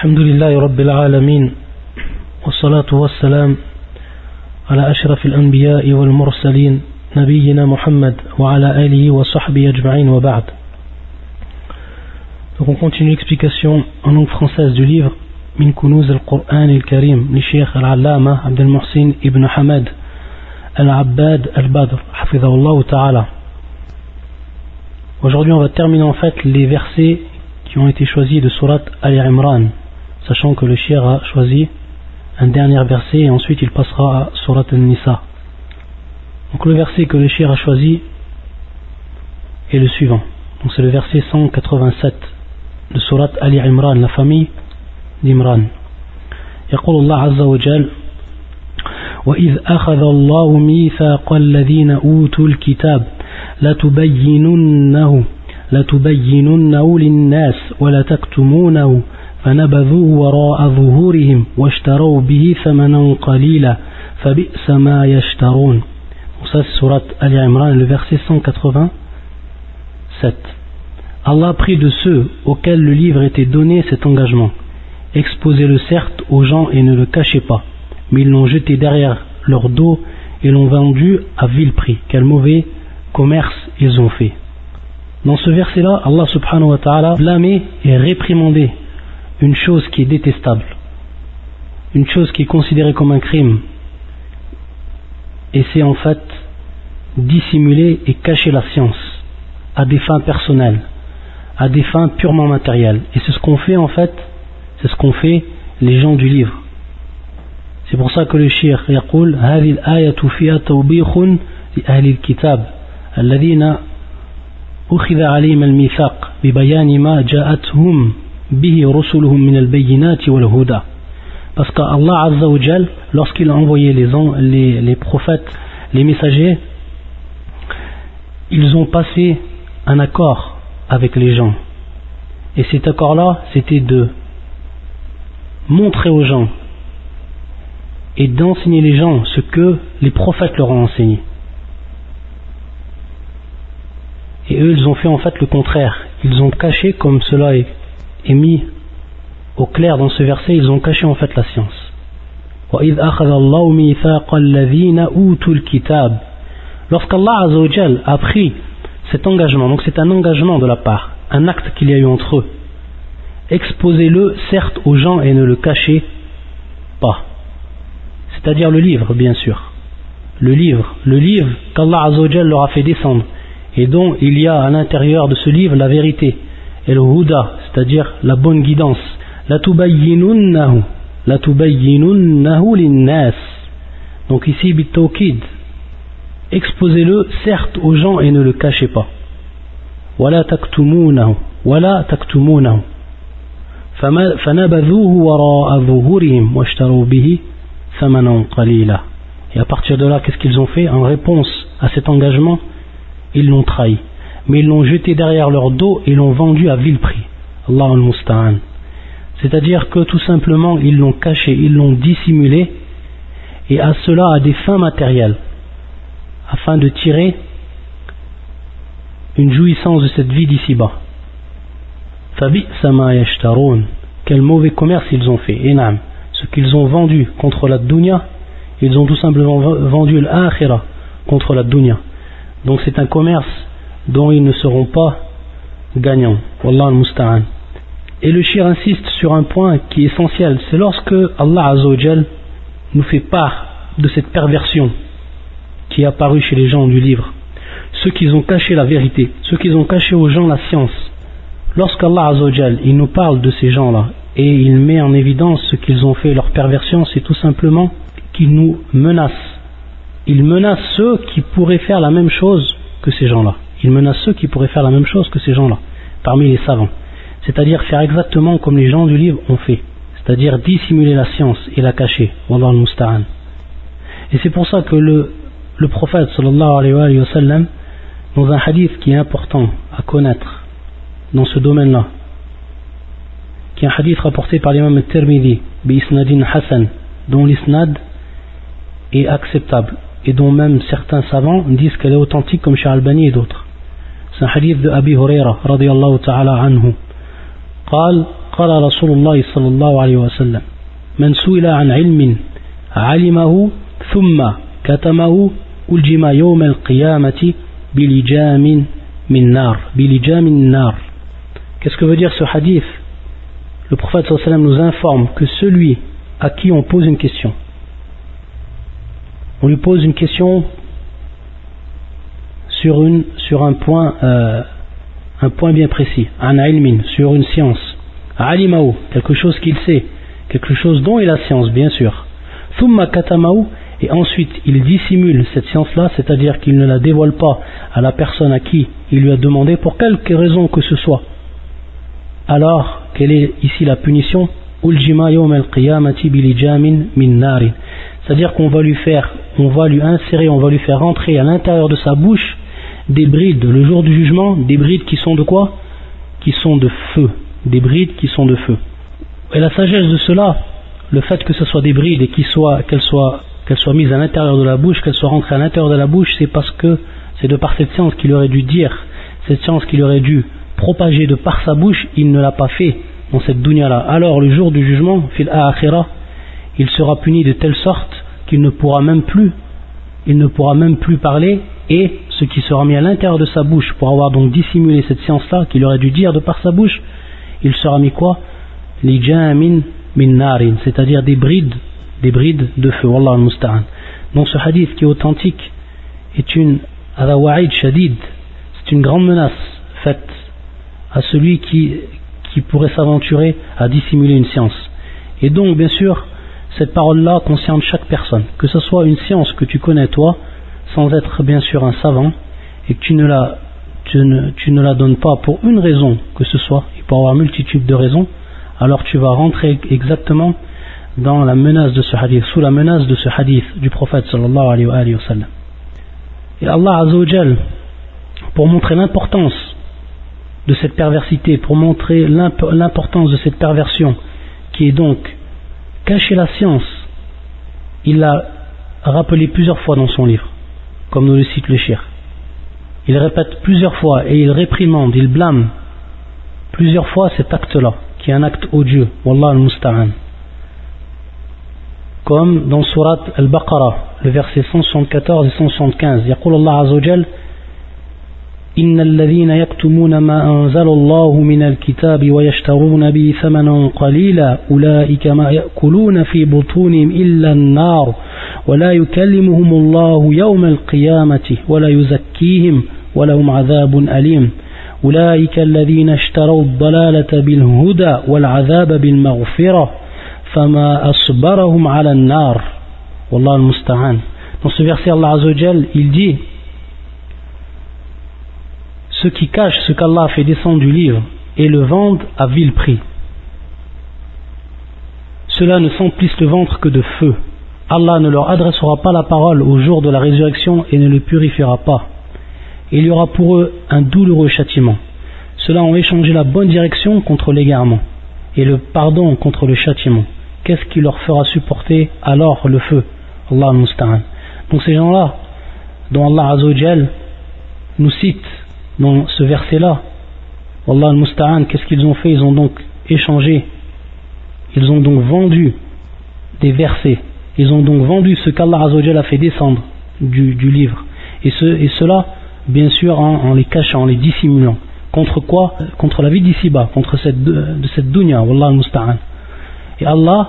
الحمد لله رب العالمين والصلاة والسلام على أشرف الأنبياء والمرسلين نبينا محمد وعلى آله وصحبه أجمعين وبعد. Donc on continue l'explication en langue française du من كنوز القرآن الكريم للشيخ العلامة عبد المحسين ابن حمد العباد البدر حفظه الله تعالى Aujourd'hui on va terminer en fait les versets qui ont été choisis de surat Al-Imran. sachant que le Cheikh a choisi un dernier verset et ensuite il passera à Surat Al-Nisa donc le verset que le Cheikh a choisi est le suivant donc c'est le verset 187 de Surat Ali Imran, la famille d'Imran. يقول الله عز وجل وإذ أخذ الله ميثاق الذين أوتوا الكتاب لتبيننه لتبيننه للناس ولا تكتمونه فنبذوه وراء ظهورهم واشتروا به ثمنا قليلا فبئس ما يشترون Donc ça c'est surat Ali Imran, le verset 187. Allah prit de ceux auxquels le livre était donné cet engagement. Exposez-le certes aux gens et ne le cachez pas, mais ils l'ont jeté derrière leur dos et l'ont vendu à vil prix. Quel mauvais commerce ils ont fait. Dans ce verset-là, Allah subhanahu wa ta'ala blâmait et réprimandait une chose qui est détestable, une chose qui est considérée comme un crime, et c'est en fait dissimuler et cacher la science à des fins personnelles à des fins purement matérielles. Et c'est ce qu'on fait en fait, c'est ce qu'on fait les gens du livre. C'est pour ça que le shir يقول هذه الآية فيها توبيخ لأهل الكتاب الذين أخذ عليهم الميثاق ببيان ما جاءتهم parce qu'Allah Azza lorsqu'il a envoyé les, prophètes, les messagers, ils ont passé un accord avec les gens. Et cet accord-là, c'était de montrer aux gens et d'enseigner les gens ce que les prophètes leur ont enseigné. Et eux, ils ont fait en fait le contraire. Ils ont caché, comme cela est mis au clair dans ce verset, ils ont caché en fait la science. Lorsqu'Allah a pris cet engagement, donc c'est un engagement de la part, un acte qu'il y a eu entre eux. Exposez-le certes aux gens et ne le cachez pas. C'est-à-dire le livre, bien sûr. Le livre, le livre qu'Allah Azzawajal leur a fait descendre et dont il y a à l'intérieur de ce livre la vérité et le huda, c'est-à-dire la bonne guidance. La tubayyinunnahu, la tubayyinunnahu linnas. Donc ici, bitawkid, exposez-le certes aux gens et ne le cachez pas. ولا تكتمونه ولا تكتمونه فنبذوه وراء ظهورهم واشتروا به ثمنا قليلا Et à partir de là, qu'est-ce qu'ils ont fait En réponse à cet engagement, ils l'ont trahi. Mais ils l'ont jeté derrière leur dos et l'ont vendu à vil prix. C'est-à-dire que tout simplement, ils l'ont caché, ils l'ont dissimulé, et à cela à des fins matérielles afin de tirer une jouissance de cette vie d'ici-bas. Fabi sama Quel mauvais commerce ils ont fait. Enam. Ce qu'ils ont vendu contre la dunya, ils ont tout simplement vendu l'akhira contre la dunya. Donc c'est un commerce dont ils ne seront pas gagnants. Wallah al-musta'an. Et le shir insiste sur un point qui est essentiel. C'est lorsque Allah Azzawajal nous fait part de cette perversion qui est apparu chez les gens du livre, ceux qui ont caché la vérité, ceux qui ont caché aux gens la science. Lorsqu'Allah Azzawajal, il nous parle de ces gens-là et il met en évidence ce qu'ils ont fait, leur perversion, c'est tout simplement qu'ils nous menacent. Il menace ceux qui pourraient faire la même chose que ces gens-là. Il menace ceux qui pourraient faire la même chose que ces gens-là, parmi les savants. C'est-à-dire faire exactement comme les gens du livre ont fait. C'est-à-dire dissimuler la science et la cacher. Wallah al-Musta'an. Et c'est pour ça que le le prophète sallallahu alayhi wa sallam dans un hadith qui est important à connaître dans ce domaine-là qui est un hadith rapporté par l'imam al-Tirmidhi bi-isnadin Hassan dont l'isnad est acceptable et dont même certains savants disent qu'elle est authentique comme chez Albani et d'autres hadith de Abi Huraira radiyallahu ta'ala anhu قال قال رسول الله صلى الله عليه وسلم من سئل عن علم علمه ثم كتمه ألجم يوم القيامة بلجام من نار بلجام النار Qu'est-ce que veut dire ce hadith Le prophète sallam nous informe que celui à qui on pose une question, on lui pose une question sur, euh, un point bien précis, un sur une science, alimaou, quelque chose qu'il sait, quelque chose dont est la science, bien sûr. Thumma katamaou, et ensuite il dissimule cette science-là, c'est-à-dire qu'il ne la dévoile pas à la personne à qui il lui a demandé, pour quelque raison que ce soit. Alors, quelle est ici la punition? C'est-à-dire qu'on va lui faire, on va lui insérer, on va lui faire rentrer à l'intérieur de sa bouche des brides, le jour du jugement, des brides qui sont de quoi? Qui sont de feu, des brides qui sont de feu. Et la sagesse de cela, le fait que ce soit des brides et qu'elles soient, soient, mises à l'intérieur de la bouche, qu'elles soient rentrées à l'intérieur de la bouche, c'est parce que c'est de par cette science qu'il aurait dû dire, cette science qu'il aurait dû propager de par sa bouche, il ne l'a pas fait dans cette dunya-là. Alors le jour du jugement, fil il sera puni de telle sorte qu'il ne pourra même plus, il ne pourra même plus parler et ce qui sera mis à l'intérieur de sa bouche pour avoir donc dissimulé cette science-là qu'il aurait dû dire de par sa bouche, il sera mis quoi? Min narin, c'est-à-dire des brides, des brides de feu. Wallah al Donc ce hadith qui est authentique est une shadid, c'est une grande menace faite à celui qui, qui pourrait s'aventurer à dissimuler une science. Et donc, bien sûr, cette parole-là concerne chaque personne, que ce soit une science que tu connais toi, sans être bien sûr un savant, et que tu ne la, tu ne, tu ne la donnes pas pour une raison que ce soit, il peut avoir multitude de raisons, alors tu vas rentrer exactement dans la menace de ce hadith, sous la menace de ce hadith du prophète sallallahu alayhi wa sallam. Et Allah Azzawajal, pour montrer l'importance de cette perversité, pour montrer l'importance de cette perversion, qui est donc cacher la science, il l'a rappelé plusieurs fois dans son livre, comme nous le cite le shir. Il répète plusieurs fois et il réprimande, il blâme plusieurs fois cet acte-là, qui est un acte odieux, Wallah al-Musta'an. Comme dans Surat al-Baqarah, le verset 174 et 175, يقول الله عز وجل إن الذين يكتمون ما أنزل الله من الكتاب ويشترون به ثمنا قليلا أولئك ما يأكلون في بطونهم إلا النار ولا يكلمهم الله يوم القيامة ولا يزكيهم ولهم عذاب أليم أولئك الذين اشتروا الضلالة بالهدى والعذاب بالمغفرة فما أصبرهم على النار والله المستعان Dans ce verset, Allah Azzawajal, il dit ceux qui cachent ce qu'Allah fait descendre du livre et le vendent à vil prix. Ceux-là ne s'emplissent le ventre que de feu. Allah ne leur adressera pas la parole au jour de la résurrection et ne les purifiera pas. il y aura pour eux un douloureux châtiment. Ceux-là ont échangé la bonne direction contre l'égarement et le pardon contre le châtiment. Qu'est-ce qui leur fera supporter alors le feu? Allah Musta'an. Donc ces gens-là, dont Allah Azzawajal nous cite dans ce verset-là. Allah al-Musta'an, qu'est-ce qu'ils ont fait? Ils ont donc échangé, ils ont donc vendu des versets, ils ont donc vendu ce qu'Allah a fait descendre du, livre. Et, ce, et, cela, bien sûr, en, les cachant, en les dissimulant. Contre quoi Contre la vie d'ici-bas, contre cette, de cette dunya, Wallah al-Musta'an. Et Allah,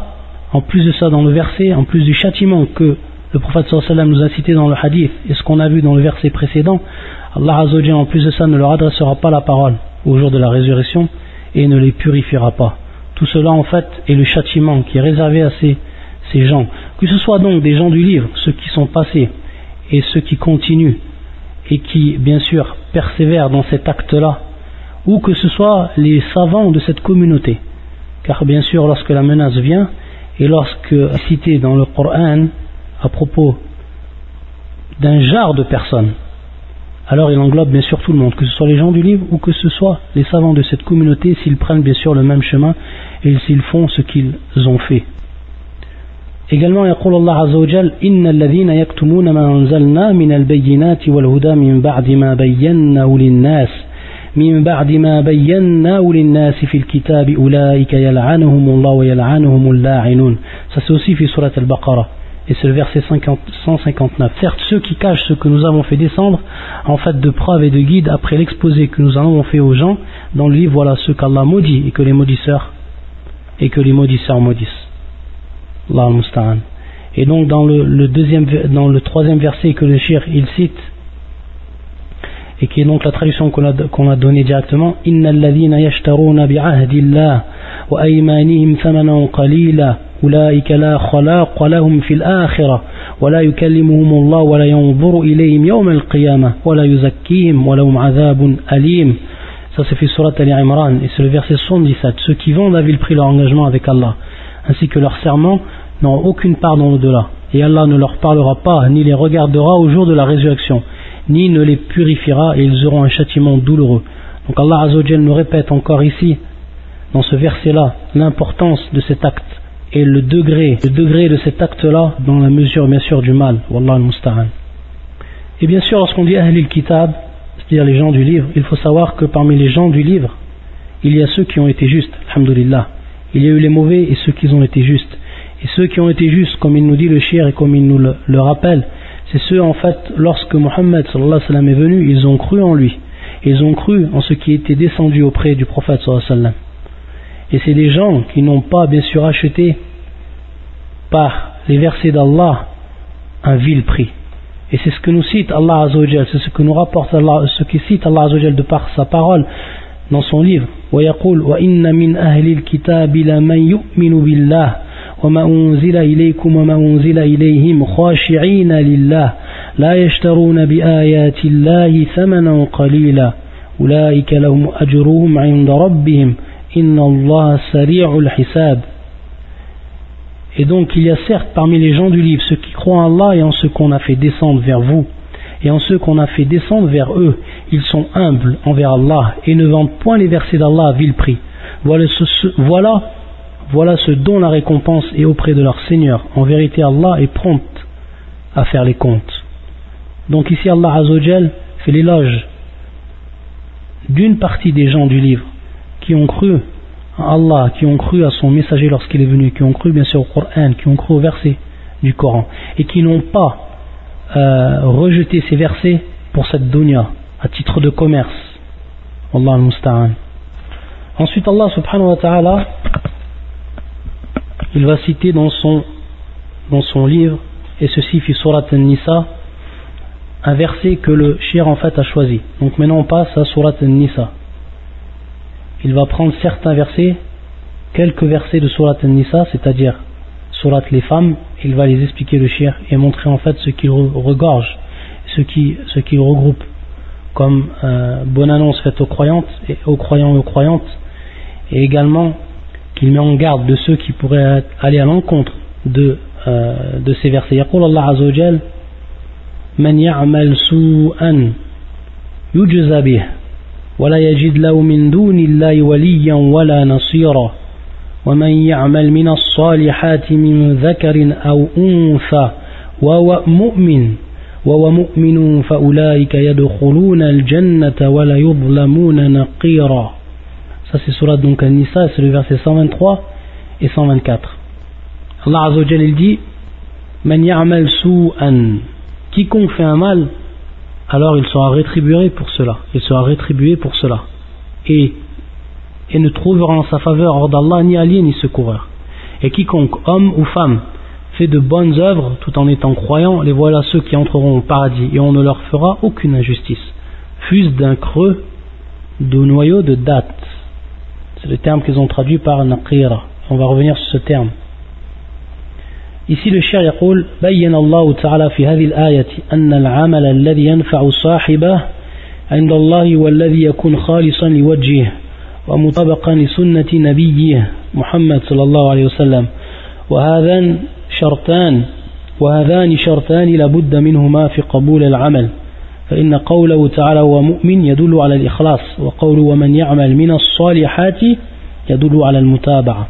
en plus de ça, dans le verset, en plus du châtiment que le prophète sallam nous a cité dans le hadith et ce qu'on a vu dans le verset précédent, Allah Azzawajal en plus de ça ne leur adressera pas la parole au jour de la résurrection et ne les purifiera pas. Tout cela en fait est le châtiment qui est réservé à ces, ces gens. Que ce soit donc des gens du livre, ceux qui sont passés et ceux qui continuent et qui bien sûr persévèrent dans cet acte-là, ou que ce soit les savants de cette communauté. Car bien sûr lorsque la menace vient et lorsque cité dans le Coran à propos d'un genre de personnes, alors il englobe bien sûr tout le monde, que ce soit les gens du livre ou que ce soit les savants de cette communauté, s'ils prennent bien sûr le même chemin et s'ils font ce qu'ils ont fait. Également, يقول الله عز وجل إن الذين يكتمون ما أنزلنا من البينات والهدى من بعد ما بيناه للناس من بعد ما بيناه للناس في الكتاب أولئك يلعنهم الله ويلعنهم اللاعنون ça c'est aussi في سورة البقرة et c'est le verset 50, 159 certes ceux qui cachent ce que nous avons fait descendre en fait de preuve et de guide après l'exposé que nous avons fait aux gens dans le livre voilà ceux qu'Allah maudit et que les maudisseurs et que les maudisseurs maudissent Allah al et donc dans le, le, deuxième dans le troisième verset que le shir il cite et qui est donc la traduction qu'on a, qu'on a donnée directement Inna alladhina yashtaruna bi'ahdillah wa aymanihim thamanan qalila أولئك لا خلاق لهم في الآخرة ولا يكلمهم الله ولا ينظر إليهم يوم القيامة ولا يزكيهم ولهم عذاب أليم Ça c'est fait surat Ali Imran et c'est le verset 77. Ceux qui vendent à vil prix leur engagement avec Allah ainsi que leur serment n'ont aucune part dans l'au-delà. Et Allah ne leur parlera pas ni les regardera au jour de la résurrection ni ne les purifiera et ils auront un châtiment douloureux. Donc Allah Azzawajal nous répète encore ici, dans ce verset-là, l'importance de cet acte et le degré, le degré de cet acte-là dans la mesure bien sûr du mal. Wallah al Et bien sûr, lorsqu'on dit Ahlil Kitab, c'est-à-dire les gens du livre, il faut savoir que parmi les gens du livre, il y a ceux qui ont été justes, alhamdulillah. Il y a eu les mauvais et ceux qui ont été justes. Et ceux qui ont été justes, comme il nous dit le shir et comme il nous le rappelle, c'est ceux en fait, lorsque Mohammed est venu, ils ont cru en lui. Ils ont cru en ce qui était descendu auprès du prophète sallallahu Et c'est des gens qui n'ont pas bien sûr acheté par les versets d'Allah un vil prix. Et c'est ce que nous cite Allah Azzawajal, c'est ce que nous rapporte Allah, ce qui cite Allah Azzawajal de par sa parole dans son livre. ويقول وإن من أهل الكتاب لمن يؤمن بالله وما أنزل إليكم وما أنزل إليهم خاشعين لله لا يشترون بآيات الله ثمنا قليلا أولئك لهم أجرهم عند ربهم إن الله سريع الحساب Et donc il y a certes parmi les gens du livre ceux qui croient en Allah et en ceux qu'on a fait descendre vers vous et en ceux qu'on a fait descendre vers eux. Ils sont humbles envers Allah et ne vendent point les versets d'Allah à vil prix. Voilà, ce, voilà voilà ce dont la récompense est auprès de leur Seigneur. En vérité, Allah est prompt à faire les comptes. Donc ici, Allah Azzawajal fait l'éloge d'une partie des gens du livre qui ont cru à Allah, qui ont cru à son messager lorsqu'il est venu, qui ont cru bien sûr au Coran, qui ont cru au verset du Coran, et qui n'ont pas euh, rejeté ces versets pour cette dunya, à titre de commerce. Allah al-Musta'an. Ensuite, Allah subhanahu wa ta'ala il va citer dans son, livre, et ceci fit Surat An-Nisa, un verset que le shir en fait a choisi. Donc maintenant on passe à Surat An-Nisa. Il va prendre certains versets, quelques versets de Surat An-Nisa, c'est-à-dire Surat les femmes, il va les expliquer le shir et montrer en fait ce qu'il regorge, ce qui, qu'il regroupe comme euh, bonne annonce faite aux croyantes et aux croyants et aux croyantes, et également qu'il met en garde de ceux qui pourraient aller à l'encontre de, euh, de ces versets. يقول الله عز وجل من يعمل سوءا يجزى به ولا يجد له من دون الله وليا ولا نصيرا ومن يعمل من الصالحات من ذكر أو أنثى وهو مؤمن وهو مؤمن فأولئك يدخلون الجنة ولا يظلمون نقيرا ça c'est surat donc An-Nisa, c'est le verset 123 et 124. Allah Azzawajal il dit Man ya'mal su'an Quiconque fait un mal, alors il sera rétribué pour cela. Il sera rétribué pour cela. Et, et ne trouvera en sa faveur hors d'Allah ni allié ni secoureur. Et quiconque, homme ou femme, fait de bonnes œuvres tout en étant croyant, les voilà ceux qui entreront au paradis et on ne leur fera aucune injustice. Fuse d'un creux de noyau de date. C'est le terme qu'ils ont traduit par naqira. On va revenir sur ce terme. Ici le cher يقول بين الله تعالى في هذه الآية أن العمل الذي ينفع صاحبه عند الله والذي يكون خالصا لوجهه ومطابقا لسنة نبيه محمد صلى الله عليه وسلم وهذان شرطان وهذان شرطان لابد منهما في قبول العمل فإن قوله تعالى هو مؤمن يدل على الإخلاص وقوله ومن يعمل من الصالحات يدل على المتابعة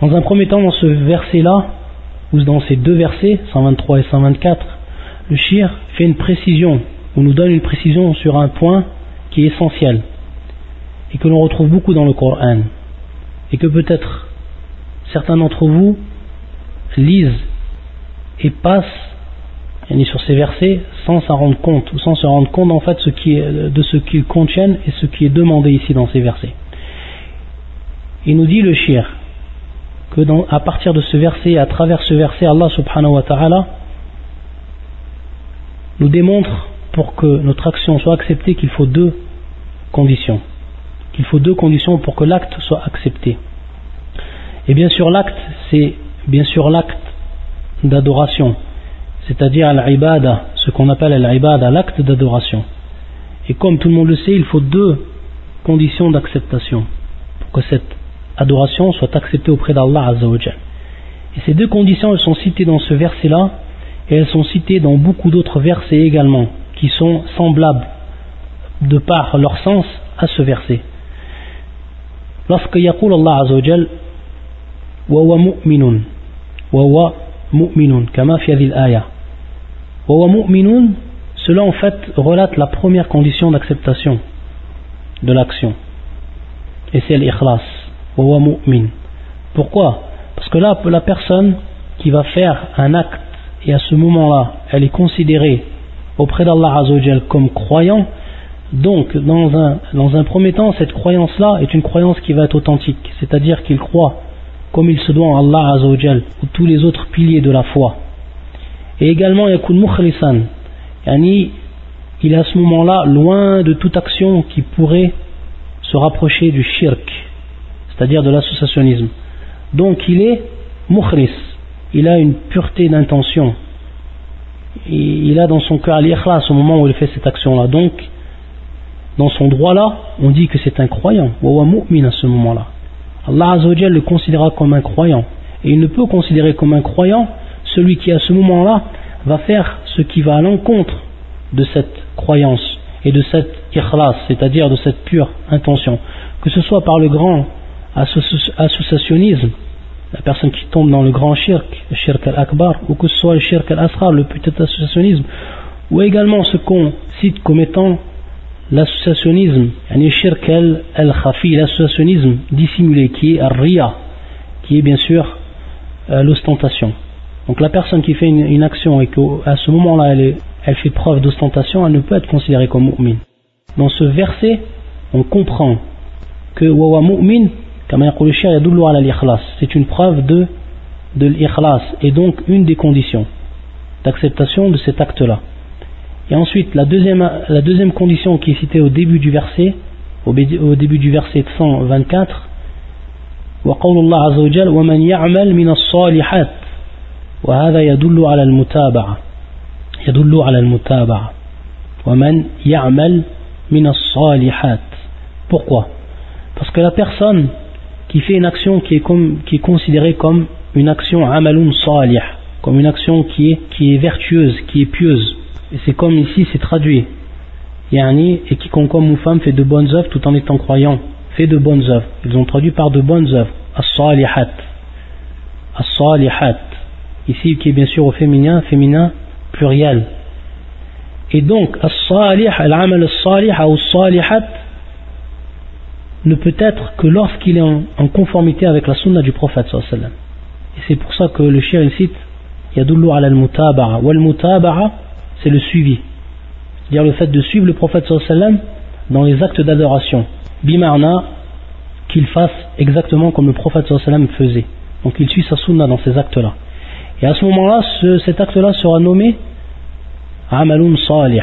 Dans un premier temps, dans ce verset-là, ou dans ces deux versets, 123 et 124, le shir fait une précision, ou nous donne une précision sur un point qui est essentiel et que l'on retrouve beaucoup dans le Coran et que peut-être certains d'entre vous lisent et passent sur ces versets sans s'en rendre compte ou sans se rendre compte en fait de ce qu'ils contiennent et ce qui est demandé ici dans ces versets. Il nous dit le shir que à partir de ce verset, à travers ce verset, Allah subhanahu wa ta'ala nous démontre pour que notre action soit acceptée qu'il faut deux conditions. Qu'il faut deux conditions pour que l'acte soit accepté. Et bien sûr, l'acte, c'est bien sûr l'acte d'adoration, c'est-à-dire al-ibada, ce qu'on appelle al-ibada, l'acte d'adoration. Et comme tout le monde le sait, il faut deux conditions d'acceptation pour que cette adoration soit acceptée auprès d'Allah Azzawajal. Et ces deux conditions, elles sont citées dans ce verset-là, et elles sont citées dans beaucoup d'autres versets également, qui sont semblables de par leur sens à ce verset. Lorsque yaqul Allah Azzawajal, wa mu'minun, wa mu'minun, kama fi aya. Cela en fait relate la première condition d'acceptation de l'action. Et c'est l'ikhlas. Pourquoi? Parce que là, la personne qui va faire un acte et à ce moment-là, elle est considérée auprès d'Allah Azzawajal comme croyant, donc dans un, dans premier temps, cette croyance-là est une croyance qui va être authentique, c'est-à-dire qu'il croit comme il se doit en Allah Azzawajal ou tous les autres piliers de la foi. Et également, yakun mukhlisan, yani, il est à ce moment-là loin de toute action qui pourrait se rapprocher du shirk, c'est-à-dire de l'associationnisme. Donc il est mukhlis, il a une pureté d'intention. Il a dans son cœur l'ikhlas au moment où il fait cette action-là. Donc, dans son droit-là, on dit que c'est un croyant, wa mu'min à ce moment-là. Allah Azzawajal le considérera comme un croyant. Et il ne peut considérer comme un croyant celui qui à ce moment-là va faire ce qui va à l'encontre de cette croyance et de cette ikhlas, c'est-à-dire de cette pure intention. Que ce soit par le grand associationnisme, la personne qui tombe dans le grand shirk, le shirk al-akbar, ou que ce soit le shirk al-asrar, le petit associationnisme, ou également ce qu'on cite comme étant l'associationnisme, le shirk al-khafi, l'associationnisme dissimulé, qui est al-riya, qui est bien sûr euh, l'ostentation. Donc la personne qui fait une, action et qu'à ce moment-là elle, elle, fait preuve d'ostentation, elle ne peut être considérée comme mu'min. Dans ce verset, on comprend que wawa mu'min c'est une preuve de, de l'ikhlas et donc une des conditions d'acceptation de cet acte-là. Et ensuite, la deuxième, la deuxième condition qui est citée au début du verset, au, début du verset 124, وقول الله عز وجل ومن يعمل من الصالحات وهذا يدل على المتابعة يدل على المتابعة ومن يعمل من الصالحات Pourquoi Parce que la personne qui fait une action qui est, comme, qui est considérée comme une action amalun salih, comme une action qui est, qui est vertueuse, qui est pieuse. Et c'est comme ici, c'est traduit. Yani, et quiconque homme ou femme fait de bonnes œuvres tout en étant croyant, fait de bonnes œuvres. Ils ont traduit par de bonnes œuvres. As-salihat. As-salihat. Ici, qui est bien sûr au féminin, féminin pluriel. Et donc, as-salih, al-amal as-salih, ou salihat, ne peut être que lorsqu'il est en, conformité avec la sunna du prophète sallallahu Et c'est pour ça que le shir il cite Yadullu ala al-mutaba'a. Wal mutaba'a, c'est le suivi. C'est-à-dire le fait de suivre le prophète sallallahu dans les actes d'adoration. Bimarna, qu'il fasse exactement comme le prophète sallallahu faisait. Donc il suit sa sunna dans ces actes-là. Et à ce moment-là, cet acte-là sera nommé Amalun Salih.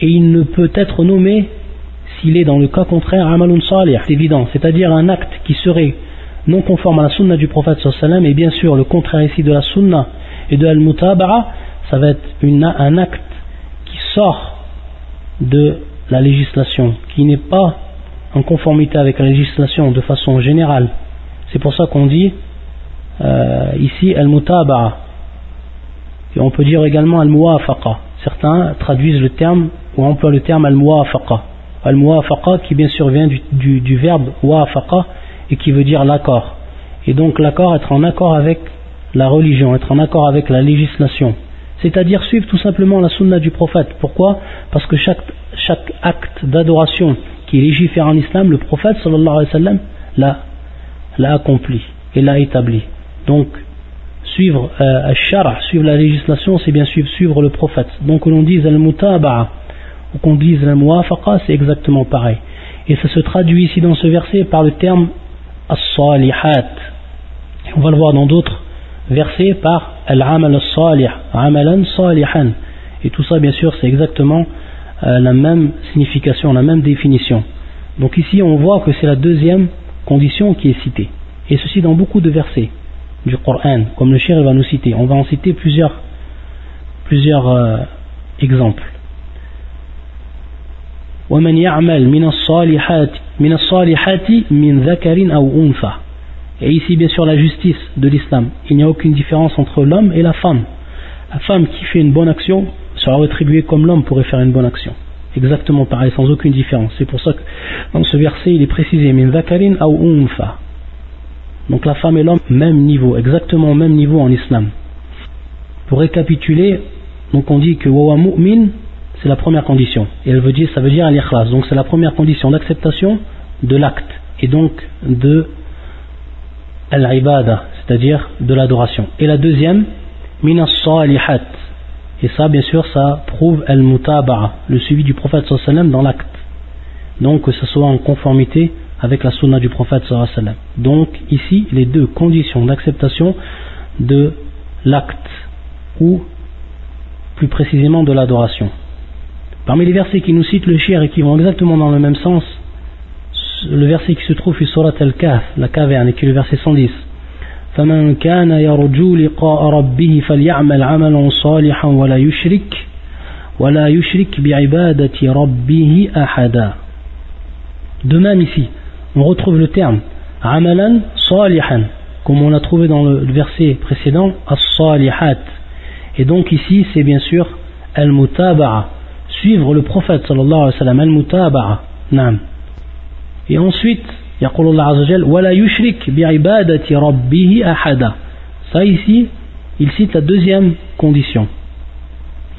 Et il ne peut être nommé s'il est dans le cas contraire amalun salih, c'est évident, c'est-à-dire un acte qui serait non conforme à la sunna du prophète sallam et bien sûr le contraire ici de la sunna et de al-mutaba'a, ça va être un acte qui sort de la législation, qui n'est pas en conformité avec la législation de façon générale. C'est pour ça qu'on dit euh, ici al-mutaba'a. Et on peut dire également al-muwafaqa. Certains traduisent le terme ou emploient le terme al-muwafaqa al-muwafaqa qui bien sûr vient du, du, verbe wafaqa et qui veut dire l'accord. Et donc l'accord, être en accord avec la religion, être en accord avec la législation. c'est-à-dire suivre tout simplement la sunna du prophète. Pourquoi? Parce que chaque, acte d'adoration qui est en islam, le prophète sallallahu alayhi wa sallam l'a accompli et l'a établi. Donc, suivre euh, suivre la législation, c'est bien suivre, le prophète. Donc, l'on dise al-mutaba'a ou qu'on dise al-muwafaqa, c'est exactement pareil. Et ça se traduit ici dans ce verset par le terme as-salihat. On va le voir dans d'autres versets par al-amal as-salih, amalan salihan. Et tout ça, bien sûr, c'est exactement euh, la même signification, la même définition. Donc ici, on voit que c'est la deuxième condition qui est citée. Et ceci dans beaucoup de versets du Coran, comme le cher va nous citer. On va en citer plusieurs, plusieurs euh, exemples. ومن يعمل من الصالحات من الصالحات من ذكر أو أنثى Et ici, bien sûr, la justice de l'islam. Il n'y a aucune différence entre l'homme et la femme. La femme qui fait une bonne action sera rétribuée comme l'homme pourrait faire une bonne action. Exactement pareil, sans aucune différence. C'est pour ça que dans ce verset, il est précisé min zakarin ou unfa. Donc la femme et l'homme, même niveau, exactement au même niveau en islam. Pour récapituler, donc on dit que wawa mu'min, c'est la première condition. Et elle veut dire, ça veut dire al Donc c'est la première condition d'acceptation de l'acte et donc de al-ibada, c'est-à-dire de l'adoration. Et la deuxième, minas salihat. Et ça, bien sûr, ça prouve al-mutaba'a, le suivi du prophète sallam dans l'acte. Donc que ce soit en conformité avec la sunna du prophète sallam. Donc ici, les deux conditions d'acceptation de l'acte ou plus précisément de l'adoration. Parmi les versets qui nous citent le shir et qui vont exactement dans le même sens, le verset qui se trouve sur Surat al-Kahf, la caverne, et qui est le verset 110. فمن كان يرجو لقاء ربه فليعمل عملا صالحا ولا يشرك ولا يشرك بعبادة ربه أحدا De même ici, on retrouve le terme amalan salihan, comme on l'a trouvé dans le verset précédent, as-salihat. Et donc ici, c'est bien sûr al-mutaba'a, suivre le prophète sallallahu alayhi wa sallam, al-mutaba'a. Naam. Et ensuite, يقول الله عز وجل ولا يشرك بعبادة ربه أحدا ça ici il cite la deuxième condition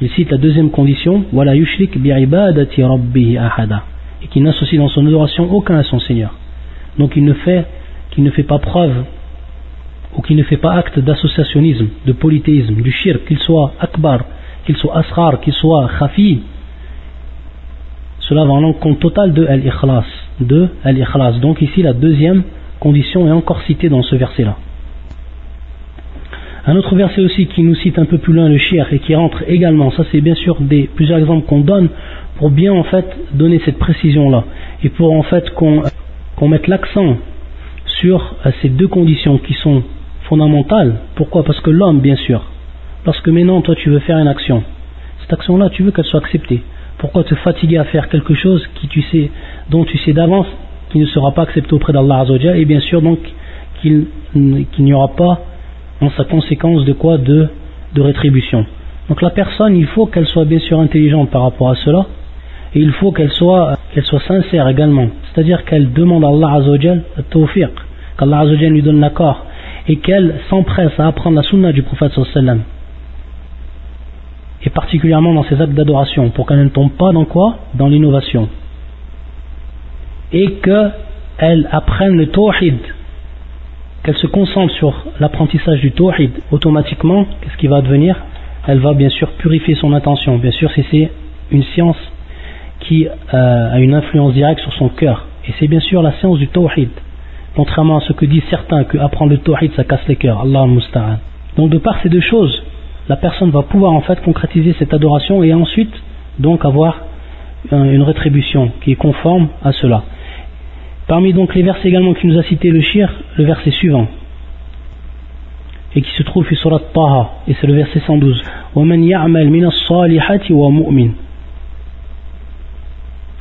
il cite la deuxième condition ولا يشرك بعبادة ربه أحدا et qui n'associe dans son adoration aucun à son Seigneur donc il ne fait qu'il ne fait pas preuve ou qu'il ne fait pas acte d'associationnisme de polythéisme du shirk qu'il soit akbar qu'il soit asrar qu'il soit khafi cela va en l'encontre totale de al-ikhlas. De. Donc ici, la deuxième condition est encore citée dans ce verset-là. Un autre verset aussi qui nous cite un peu plus loin le shir et qui rentre également, ça c'est bien sûr des plusieurs exemples qu'on donne pour bien en fait donner cette précision-là et pour en fait qu'on mette l'accent sur euh, ces deux conditions qui sont fondamentales. Pourquoi? Parce que l'homme, bien sûr, lorsque maintenant toi tu veux faire une action, cette action-là tu veux qu'elle soit acceptée. Pourquoi te fatiguer à faire quelque chose qui tu sais, dont tu sais d'avance qui ne sera pas accepté auprès d'Allah et bien sûr donc qu'il n'y aura pas en sa conséquence de quoi? De rétribution. Donc la personne, il faut qu'elle soit bien sûr intelligente par rapport à cela et il faut qu'elle soit, soit sincère également. C'est-à-dire qu'elle demande à Allah Azzawajal tawfiq, qu'Allah Azzawajal lui donne l'accord et qu'elle s'empresse à apprendre la sunna du prophète sallallahu et particulièrement dans ses actes d'adoration, pour qu'elle ne tombe pas dans quoi? Dans l'innovation. Et qu'elle apprenne le tawhid, qu'elle se concentre sur l'apprentissage du tawhid, automatiquement, qu'est-ce qui va devenir? Elle va bien sûr purifier son attention. Bien sûr, si c'est une science qui euh, a une influence directe sur son cœur. Et c'est bien sûr la science du tawhid. Contrairement à ce que disent certains, que apprendre le tawhid ça casse les cœurs. Allah musta'an. Donc de par ces deux choses, la personne va pouvoir en fait concrétiser cette adoration et ensuite donc avoir une rétribution qui est conforme à cela. Parmi donc les versets également qui nous a cité le shir, le verset suivant et qui se trouve sur surat Taha et c'est le verset 112 وَمَنْ يَعْمَلْ مِنَ الصَّالِحَةِ وَمُؤْمِنٍ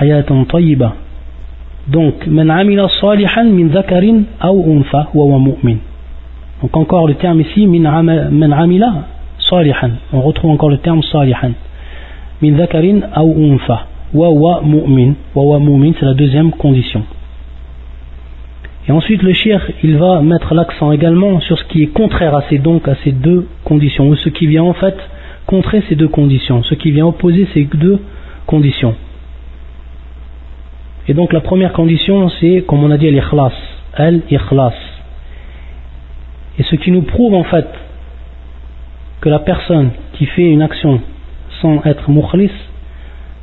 حياة طيبة donc من عمل صالحا من ذكر أو أنثى وهو مؤمن donc encore le terme ici من عمل صالحا on retrouve encore le terme صالحا من ذكر أو أنثى وهو مؤمن وهو مؤمن c'est la deuxième condition Et ensuite, le shir, il va mettre l'accent également sur ce qui est contraire à ces, donc, à ces deux conditions, ou ce qui vient en fait contrer ces deux conditions, ce qui vient opposer ces deux conditions. Et donc la première condition, c'est, comme on a dit, l'ikhlas, al-ikhlas. Et ce qui nous prouve en fait que la personne qui fait une action sans être mukhlis,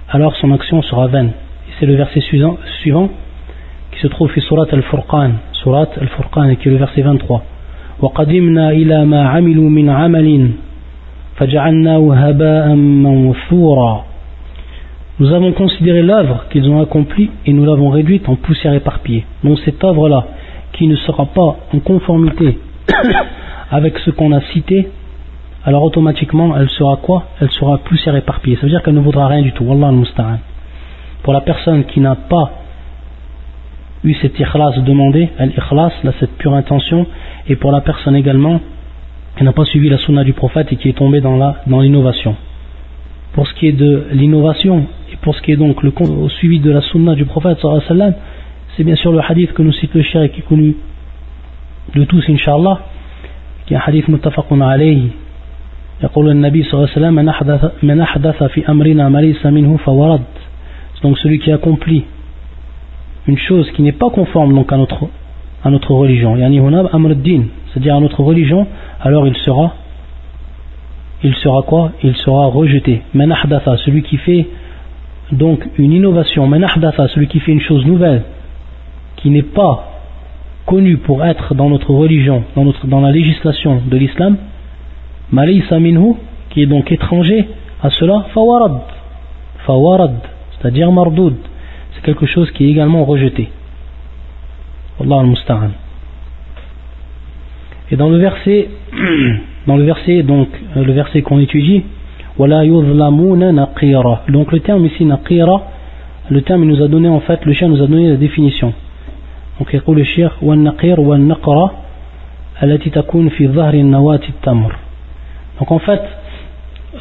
alors son action sera vaine. Et c'est le verset suivant, suivant qui se trouve في سورة الفرقان سورة الفرقان qui est le verset 23 وقدمنا إلى ما عملوا من عمل فجعلناه هباء منثورا nous avons considéré l'œuvre qu'ils ont accomplie et nous l'avons réduite en poussière éparpillée. Donc cette œuvre-là, qui ne sera pas en conformité avec ce qu'on a cité, alors automatiquement elle sera quoi? Elle sera poussière éparpillée. Ça veut dire qu'elle ne vaudra rien du tout. Wallah al-Musta'an. Pour la personne qui n'a pas eu cet ikhlas demandé, l'ikhlas, cette pure intention, et pour la personne également qui n'a pas suivi la sunna du prophète et qui est tombée dans l'innovation. Dans pour ce qui est de l'innovation pour ce qui est donc le au suivi de la sunna du prophète c'est bien sûr le hadith que nous cite le cher et qui est connu de tous inshallah qui est un hadith muttafaqun alayhi يقول النبي صلى الله عليه وسلم من أحدث في أمرنا ما ليس منه فورد donc celui qui accomplit une chose qui n'est pas conforme donc à notre, à notre religion, c'est-à-dire à notre religion, alors il sera, il sera quoi Il sera rejeté. Manahdatha, celui qui fait donc une innovation, celui qui fait une chose nouvelle, qui n'est pas connue pour être dans notre religion, dans, notre, dans la législation de l'islam, minhu, qui est donc étranger à cela, fawarad, fawarad, c'est-à-dire mardoud c'est quelque chose qui est également rejeté. Allah al-Musta'an. Et dans le verset, dans le verset, donc, euh, le verset qu'on étudie, donc le terme ici naqira, le terme il nous a donné en fait, le chien nous a donné la définition. Donc il le chien والنقير والنقرة التي تكون في ظهر النواة التمر. Donc en fait,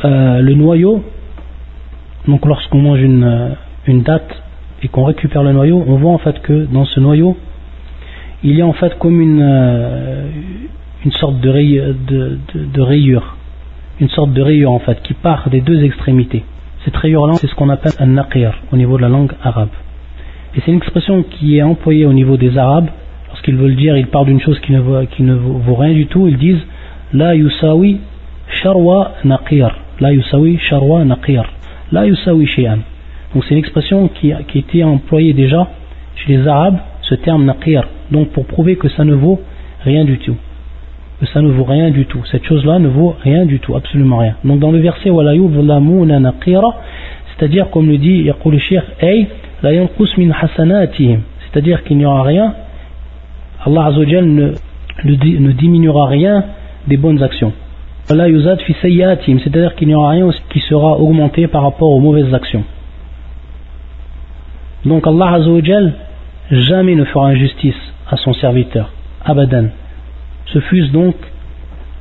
euh, le noyau, donc lorsqu'on mange une, euh, une date, et qu'on récupère le noyau, on voit en fait que dans ce noyau, il y a en fait comme une, euh, une sorte de, rayure, une sorte de rayure en fait, qui part des deux extrémités. Cette rayure-là, c'est ce qu'on appelle un naqir au niveau de la langue arabe. Et c'est une expression qui est employée au niveau des arabes, lorsqu'ils veulent dire, ils parlent d'une chose qui ne, vaut, qui rien du tout, ils disent La yusawi sharwa naqir. La yusawi sharwa naqir. La yusawi shay'an. Donc c'est une expression qui, a été employée déjà chez les Arabes, ce terme naqir, donc pour prouver que ça ne vaut rien du tout. Ça ne vaut rien du tout. Cette chose-là ne vaut rien du tout, absolument rien. Donc dans le verset c'est-à-dire comme le dit c'est-à-dire qu'il n'y aura rien, Allah ne diminuera rien des bonnes actions. C'est-à-dire qu'il n'y aura rien qui sera augmenté par rapport aux mauvaises actions. Donc Allah Azzawajal jamais ne fera injustice à son serviteur, abadan. Ce fût donc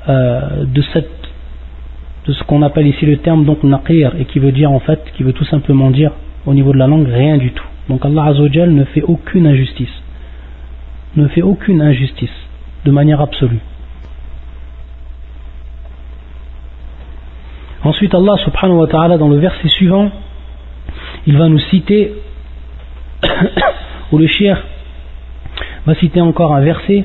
euh, de cette ce qu'on appelle ici le terme donc naqir et qui veut dire en fait, qui veut tout simplement dire au niveau de la langue rien du tout. Donc Allah Azzawajal ne fait aucune injustice, ne fait aucune injustice de manière absolue. Ensuite Allah subhanahu wa ta'ala dans le verset suivant, il va nous citer où le shir va citer encore un verset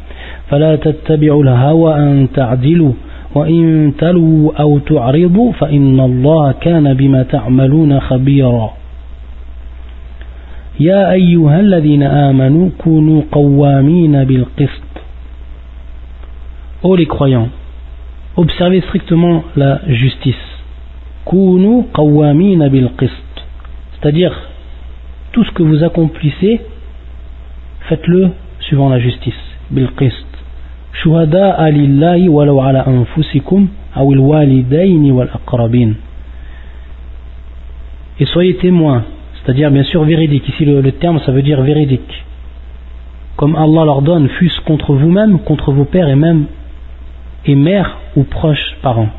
فلا تتبعوا الهوى أن تعدلوا وإن تلوا أو تعرضوا فإن الله كان بما تعملون خبيرا. يا أيها الذين آمنوا كونوا قوامين بالقسط. أو croyants observez strictement لا جستيس كونوا قوامين بالقسط c'est-à-dire tout ce que vous accomplissez faites-le suivant la justice. بالقسط شهداء لله ولو على أنفسكم أو الوالدين والأقربين et soyez témoins c'est-à-dire bien sûr véridique ici le, le, terme ça veut dire véridique comme Allah leur donne fût-ce contre vous-même contre vos pères et même et mères ou proches parents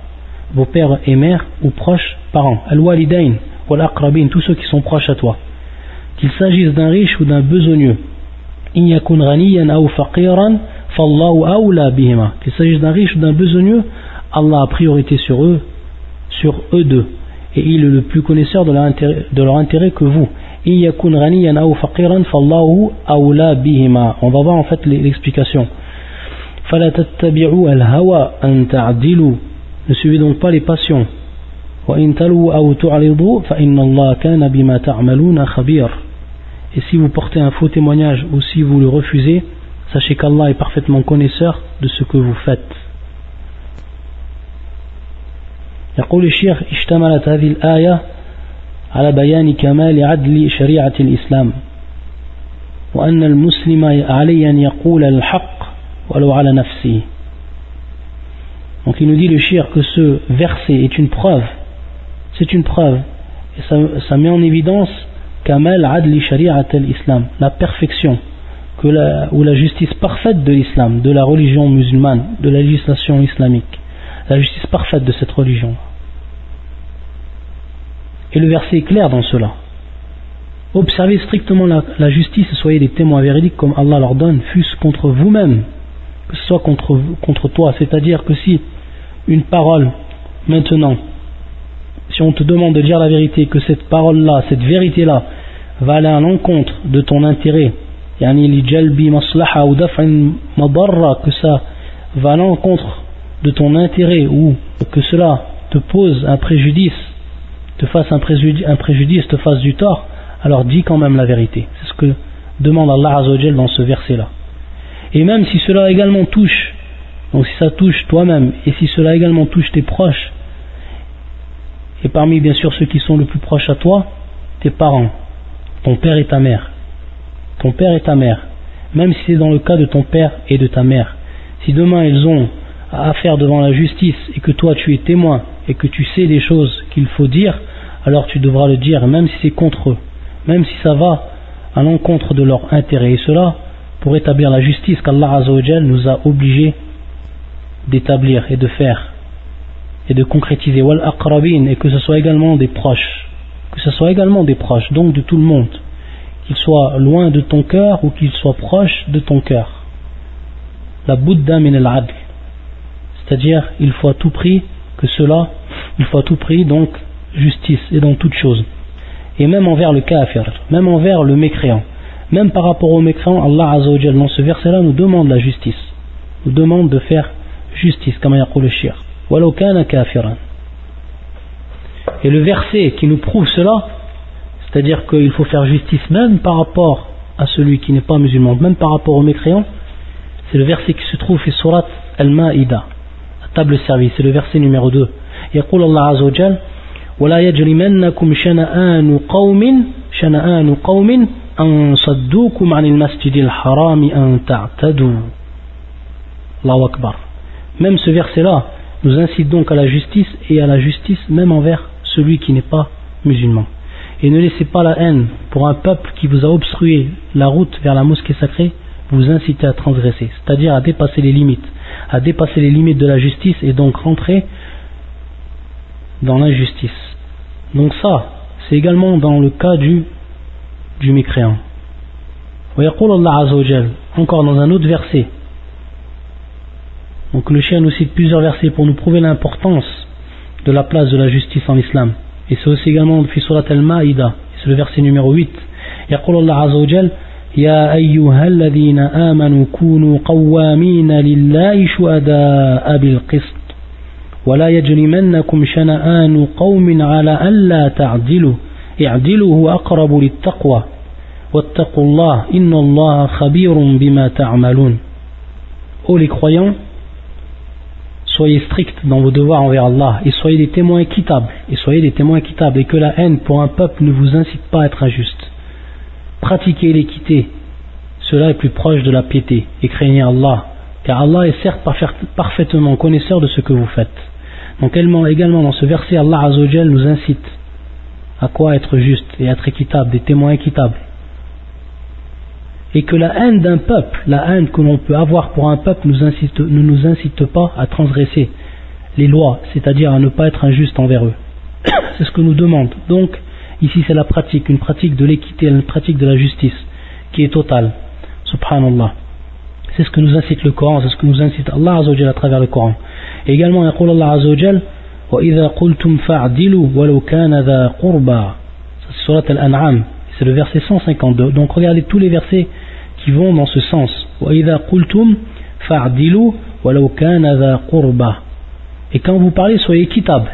vos pères et mères ou proches parents al-walidain wal-aqrabin tous ceux qui sont proches à toi qu'il s'agisse d'un riche ou d'un besogneux in yakun ghaniyan aw faqiran qu'il s'agisse d'un riche ou d'un besogneux, Allah a priorité sur eux, sur eux deux. Et il est le plus connaisseur de leur intérêt, que vous. On va voir en fait l'explication. Ne suivez donc pas les passions. Et si vous portez un faux témoignage ou si vous le refusez, Sachez qu'Allah est parfaitement connaisseur de ce que vous faites. يقول الشيخ اشتملت هذه الآية على بيان كمال عدل شريعة الإسلام وأن المسلم عليه أن يقول الحق ولو على نفسه Donc il nous dit le shir que ce verset est une preuve, c'est une preuve, et ça, ça met en évidence Kamal Adli Shari'at al-Islam, la perfection ou la justice parfaite de l'islam, de la religion musulmane, de la législation islamique, la justice parfaite de cette religion. Et le verset est clair dans cela. Observez strictement la, justice et soyez des témoins véridiques comme Allah leur donne, fût-ce contre vous-même, que ce soit contre, contre toi. C'est-à-dire que si une parole, maintenant, si on te demande de dire la vérité, que cette parole-là, cette vérité-là, va aller à l'encontre de ton intérêt que ça va à l'encontre de ton intérêt ou que cela te pose un préjudice, te fasse un te fasse du tort, alors dis quand même la vérité. C'est ce que demande Allah Azzawajal dans ce verset-là. Et même si cela également touche, donc si ça touche toi-même, et si cela également touche tes proches, et parmi bien sûr ceux qui sont le plus proches à toi, tes parents, ton père et ta mère, ton père et ta mère, même si c'est dans le cas de ton père et de ta mère, si demain ils ont affaire devant la justice et que toi tu es témoin et que tu sais des choses qu'il faut dire, alors tu devras le dire, même si c'est contre eux, même si ça va à l'encontre de leur intérêt. Et cela pour établir la justice qu'Allah nous a obligés d'établir et de faire et de concrétiser. Et que ce soit également des proches, que ce soit également des proches, donc de tout le monde qu'il soit loin de ton cœur ou qu'il soit proche de ton cœur. La Bouddha min al C'est-à-dire, il faut à tout prix que cela, il faut à tout prix donc justice et dans toute chose. Et même envers le kafir, même envers le mécréant, même par rapport au mécréant, Allah Azzawajal dans ce verset-là nous demande la justice, nous demande de faire justice, comme yaqul le. Et le verset qui nous prouve cela, c'est-à-dire qu'il faut faire justice même par rapport à celui qui n'est pas musulman, même par rapport au mécréant. C'est le verset qui se trouve sur Surat Al-Ma'ida, la table service, c'est le verset numéro 2. يقول الله عز وجل ولا يجرمنكم شنآن قوم شنآن قوم أن صدوكم عن المسجد الحرام أن تعتدوا الله أكبر Même ce verset-là nous incite donc à la justice et à la justice même envers celui qui n'est pas musulman. et ne laissez pas la haine pour un peuple qui vous a obstrué la route vers la mosquée sacrée vous inciter à transgresser, c'est-à-dire à dépasser les limites, à dépasser les limites de la justice et donc rentrer dans l'injustice. Donc ça, c'est également dans le cas du, du mécréant. Encore dans un autre verset. Donc le chien nous cite plusieurs versets pour nous prouver l'importance de la place de la justice en islam. Et c'est aussi également في سورة المائدة c'est le verset numéro 8 يقول الله عز وجل يا أيها الذين آمنوا كونوا قوامين لله شهداء بالقسط. ولا يجرمنكم شنآن قوم على ألا تعدلوا. اعدلوا هو أقرب للتقوى. واتقوا الله إن الله خبير بما تعملون. Ô les croyants, soyez stricts dans vos devoirs envers Allah et soyez des témoins équitables et soyez des témoins équitables et que la haine pour un peuple ne vous incite pas à être injuste. Pratiquez l'équité, cela est plus proche de la piété et craignez Allah, car Allah est certes parfaitement connaisseur de ce que vous faites. Donc également dans ce verset, Allah Azzawajal nous incite à quoi? Être juste et être équitable, des témoins équitables Et que la haine d'un peuple, la haine que l'on peut avoir pour un peuple nous incite, ne nous incite pas à transgresser les lois, c'est-à-dire à ne pas être injuste envers eux. c'est ce que nous demande. Donc, ici c'est la pratique, une pratique de l'équité, une pratique de la justice, qui est totale. Subhanallah. C'est ce que nous incite le Coran, c'est ce que nous incite Allah à travers le Coran. Et également, il Allah وإذا قلتم فاعدلوا ولو كان ذا قربى c'est surat al-An'am c'est le verset 152. Donc regardez tous les versets qui vont dans ce sens. Et quand vous parlez, soyez équitable.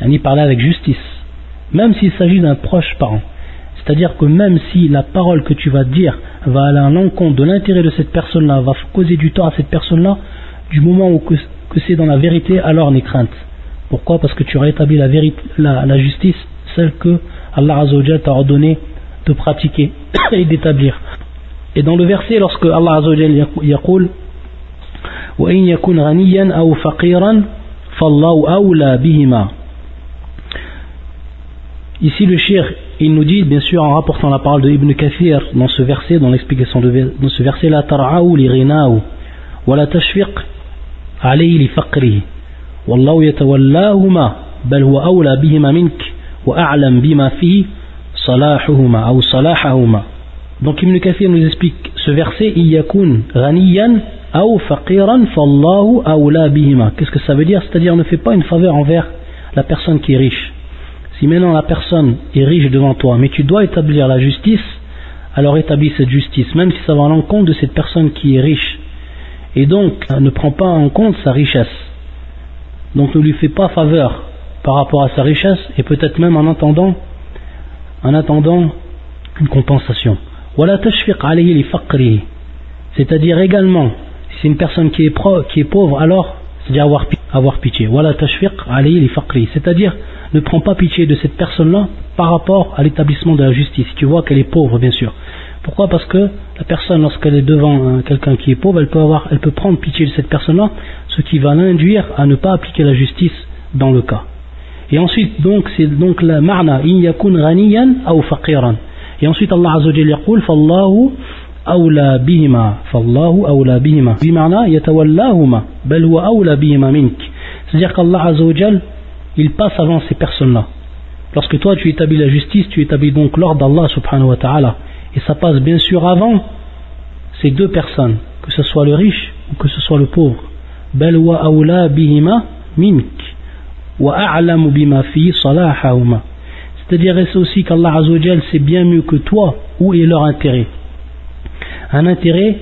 Yani parlez avec justice. Même s'il s'agit d'un proche parent. C'est-à-dire que même si la parole que tu vas dire va aller à l'encontre de l'intérêt de cette personne-là, va causer du tort à cette personne-là, du moment où que, c'est dans la vérité, alors n'aie crainte. Pourquoi? Parce que tu auras établi la, vérité, la, justice, celle que Allah t'a ordonnée de pratiquer et d'établir. Et dans le verset, lorsque Allah Azzawajal yaqul وإن يكن غنيا أو فقيرا فالله أولى بهما Ici le shir, il nous dit, bien sûr en rapportant la parole de Ibn Kathir dans ce verset, dans l'explication de dans ce verset, la tar'aou li ghinaou, wa la tashfiq alayhi li faqrihi. والله يتولاهما بل هو أولى بهما منك وأعلم بما فيه salahuhuma ou salahahuma. Donc Ibn Kathir nous explique ce verset Iyakun ghaniyan ou faqiran fallahu awla bihima. Qu'est-ce que ça veut dire? C'est-à-dire ne fais pas une faveur envers la personne qui est riche. Si maintenant la personne est riche devant toi, mais tu dois établir la justice, alors établis cette justice, même si ça va à l'encontre de cette personne qui est riche. Et donc, euh, ne prends pas en compte sa richesse. Donc ne lui fais pas faveur par rapport à sa richesse, et peut-être même en attendant en attendant une compensation. C'est-à-dire également, si c'est une personne qui est, qui est pauvre, alors c'est-à-dire avoir, avoir pitié. C'est-à-dire ne prends pas pitié de cette personne-là par rapport à l'établissement de la justice. Tu vois qu'elle est pauvre, bien sûr. Pourquoi? Parce que la personne, lorsqu'elle est devant quelqu'un qui est pauvre, elle peut, avoir, elle peut prendre pitié de cette personne-là, ce qui va l'induire à ne pas appliquer la justice dans le cas. Et ensuite, donc, c'est donc la marna, in yakun ghaniyan ou faqiran. Et ensuite, Allah Azza wa Jalla fallahu awla bihima, fallahu awla bihima. Bimarna yatawallahuma, bal huwa awla bihima mink. C'est-à-dire qu'Allah Azza wa il passe avant ces personnes-là. Lorsque toi tu établis la justice, tu établis donc l'ordre d'Allah subhanahu wa ta'ala. Et ça passe bien sûr avant ces deux personnes, que ce soit le riche ou que ce soit le pauvre. Bel wa awla bihima mink c'est-à-dire, c'est aussi qu'Allah Azzawajal sait bien mieux que toi où est leur intérêt? Un intérêt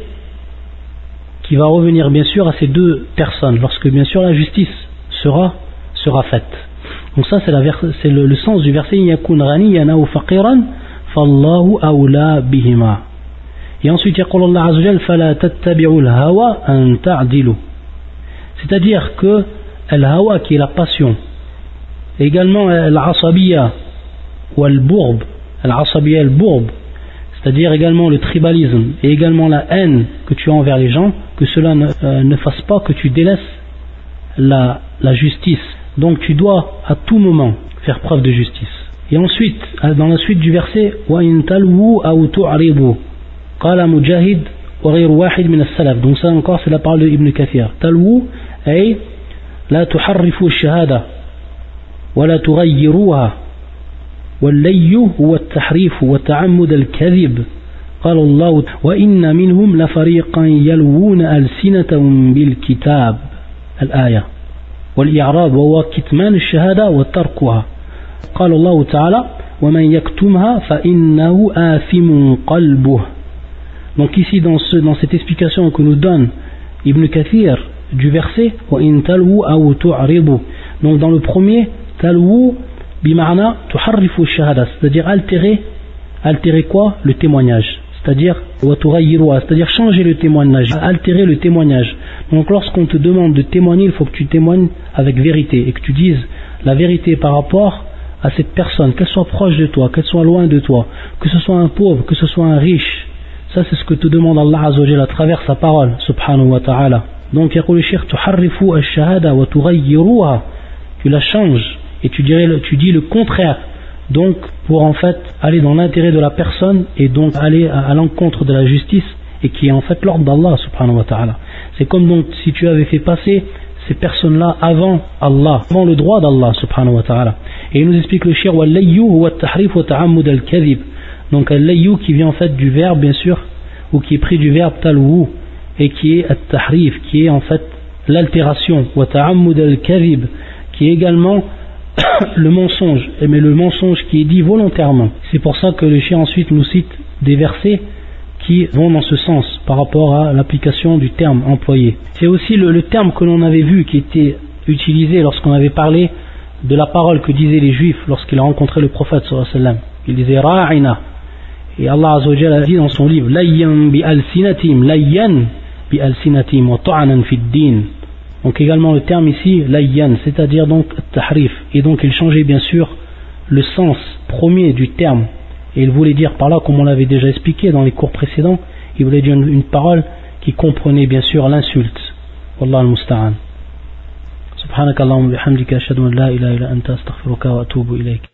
qui va revenir bien sûr à ces deux personnes, lorsque bien sûr la justice sera, sera faite. Donc ça c'est le, sens du verset Et ensuite il C'est-à-dire que al-hawa qui est la passion, également al-asabiya ou al-bourb, al-asabiya al-bourb, c'est-à-dire également le tribalisme et également la haine que tu as envers les gens, que cela ne, euh, ne fasse pas que tu délaisses la, la justice. Donc tu dois à tout moment faire preuve de justice. Et ensuite, dans la suite du verset, donc ça encore c'est la parole de Ibn Kathir. Talwu, لا تحرفوا الشهادة ولا تغيروها. واللي هو التحريف وتعمد الكذب. قال الله وإن منهم لفريقا يلوون ألسنتهم بالكتاب. الآية. والإعراب وهو كتمان الشهادة وتركها. قال الله تعالى ومن يكتمها فإنه آثم قلبه. Donc ici dans, ce, dans cette explication que nous donne Ibn Kathir, du verset donc dans le premier talwu bima'na tuharrifu shahada c'est-à-dire altérer altérer quoi? Le témoignage. C'est-à-dire c'est-à-dire changer le témoignage altérer le témoignage. Donc lorsqu'on te demande de témoigner il faut que tu témoignes avec vérité et que tu dises la vérité par rapport à cette personne qu'elle soit proche de toi qu'elle soit loin de toi que ce soit un pauvre que ce soit un riche. Ça c'est ce que te demande Allah à travers sa parole subhanahu wa ta'ala donc, tu la changes et tu, dirais, tu dis le contraire. Donc, pour en fait aller dans l'intérêt de la personne et donc aller à, l'encontre de la justice et qui est en fait l'ordre d'Allah subhanahu wa ta'ala. C'est comme donc si tu avais fait passer ces personnes-là avant Allah, avant le droit d'Allah subhanahu wa ta'ala. Et il nous explique le shir Donc, al-layyu qui vient en fait du verbe, bien sûr, ou qui est pris du verbe talwu, et qui est al-tahrif, qui est en fait l'altération, wa ta'ammud al-kadhib, qui est également le mensonge, mais le mensonge qui est dit volontairement. C'est pour ça que le chien ensuite nous cite des versets qui vont dans ce sens par rapport à l'application du terme employé. C'est aussi le, terme que l'on avait vu qui était utilisé lorsqu'on avait parlé de la parole que disaient les juifs lorsqu'ils ont rencontré le prophète sallallahu Il disait ra'ina. Et Allah a dit dans son livre layyan bi al-sinatim, layyan bi al-sinatim wa ta'anan fi din. Donc également le terme ici, layyan, c'est-à-dire donc tahrif. Et donc il changeait bien sûr le sens premier du terme. Et il voulait dire par là, comme on l'avait déjà expliqué dans les cours précédents, il voulait dire une, parole qui comprenait bien sûr l'insulte. Wallah al-musta'an. سبحانك اللهم وبحمدك أشهد أن لا إله إلا أنت أستغفرك وأتوب إليك